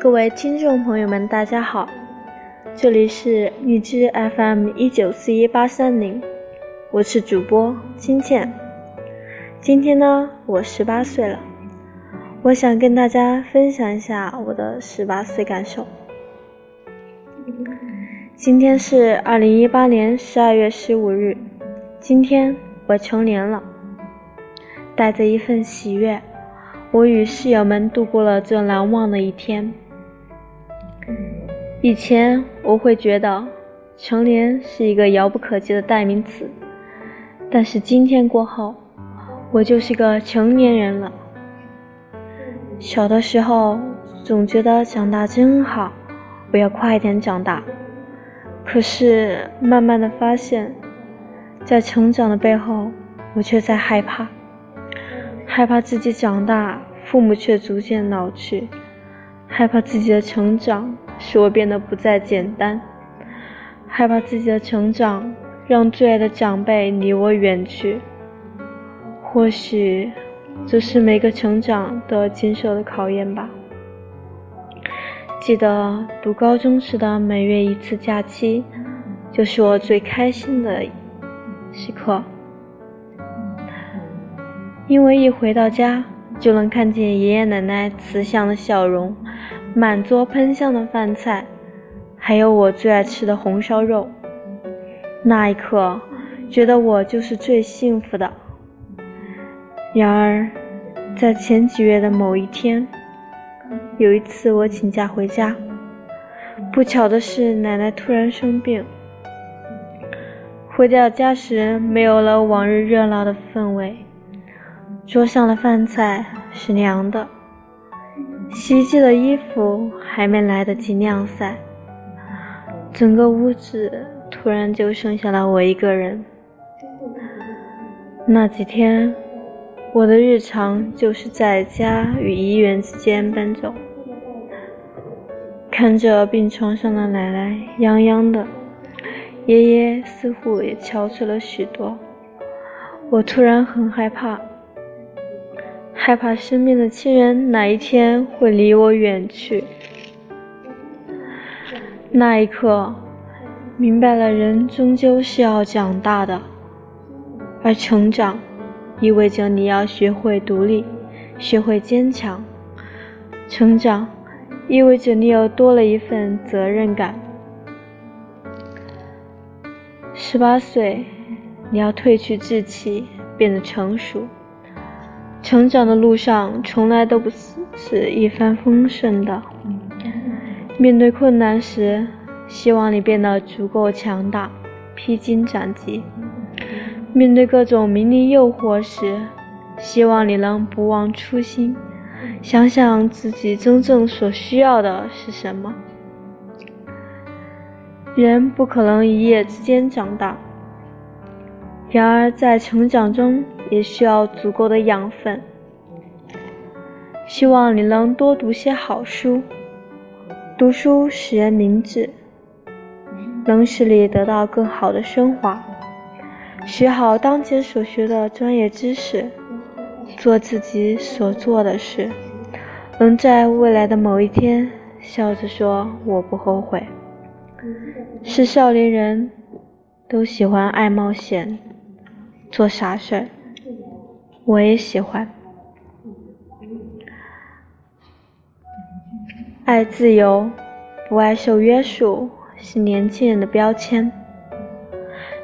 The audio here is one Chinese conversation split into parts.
各位听众朋友们，大家好，这里是荔枝 FM 一九四一八三零，我是主播金倩。今天呢，我十八岁了，我想跟大家分享一下我的十八岁感受。今天是二零一八年十二月十五日，今天我成年了，带着一份喜悦，我与室友们度过了这难忘的一天。以前我会觉得成年是一个遥不可及的代名词，但是今天过后，我就是个成年人了。小的时候总觉得长大真好，我要快点长大。可是慢慢的发现，在成长的背后，我却在害怕，害怕自己长大，父母却逐渐老去。害怕自己的成长使我变得不再简单，害怕自己的成长让最爱的长辈离我远去。或许这是每个成长都要经受的考验吧。记得读高中时的每月一次假期，就是我最开心的时刻，因为一回到家就能看见爷爷奶奶慈祥的笑容。满桌喷香的饭菜，还有我最爱吃的红烧肉。那一刻，觉得我就是最幸福的。然而，在前几月的某一天，有一次我请假回家，不巧的是奶奶突然生病。回到家时，没有了往日热闹的氛围，桌上的饭菜是凉的。洗衣机的衣服还没来得及晾晒，整个屋子突然就剩下了我一个人。那几天，我的日常就是在家与医院之间奔走，看着病床上的奶奶泱泱的，爷爷似乎也憔悴了许多，我突然很害怕。害怕身边的亲人哪一天会离我远去。那一刻，明白了，人终究是要长大的，而成长意味着你要学会独立，学会坚强。成长意味着你又多了一份责任感。十八岁，你要褪去稚气，变得成熟。成长的路上从来都不是是一帆风顺的。面对困难时，希望你变得足够强大，披荆斩棘；面对各种名利诱惑时，希望你能不忘初心，想想自己真正所需要的是什么。人不可能一夜之间长大，然而在成长中。也需要足够的养分。希望你能多读些好书，读书使人明智，能使你得到更好的升华。学好当前所学的专业知识，做自己所做的事，能在未来的某一天笑着说“我不后悔”。是少年人都喜欢爱冒险，做傻事儿。我也喜欢，爱自由，不爱受约束，是年轻人的标签。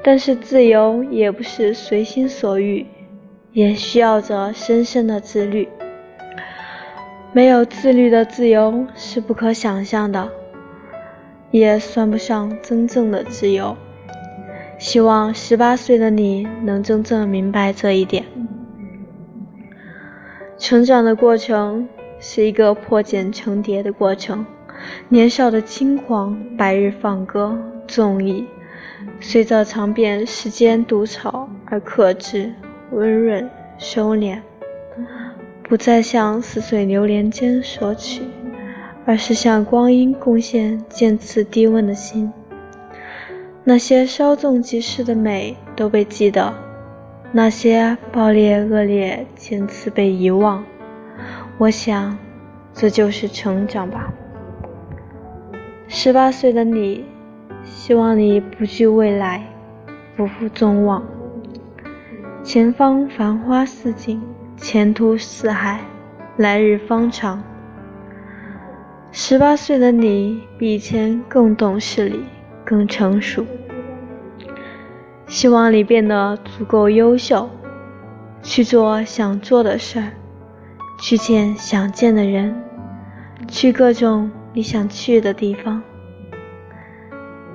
但是自由也不是随心所欲，也需要着深深的自律。没有自律的自由是不可想象的，也算不上真正的自由。希望十八岁的你能真正明白这一点。成长的过程是一个破茧成蝶的过程，年少的轻狂，白日放歌，纵意，随着尝遍世间毒草而克制、温润、收敛，不再向似水流年间索取，而是向光阴贡献渐次低温的心。那些稍纵即逝的美都被记得。那些暴烈恶劣渐次被遗忘，我想，这就是成长吧。十八岁的你，希望你不惧未来，不负众望。前方繁花似锦，前途似海，来日方长。十八岁的你，比以前更懂事理，更成熟。希望你变得足够优秀，去做想做的事儿，去见想见的人，去各种你想去的地方。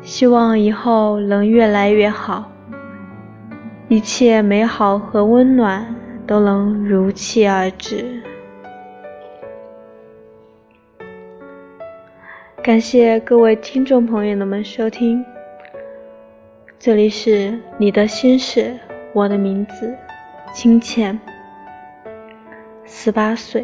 希望以后能越来越好，一切美好和温暖都能如期而至。感谢各位听众朋友们收听，这里是你的心事，我的名字，清浅，十八岁。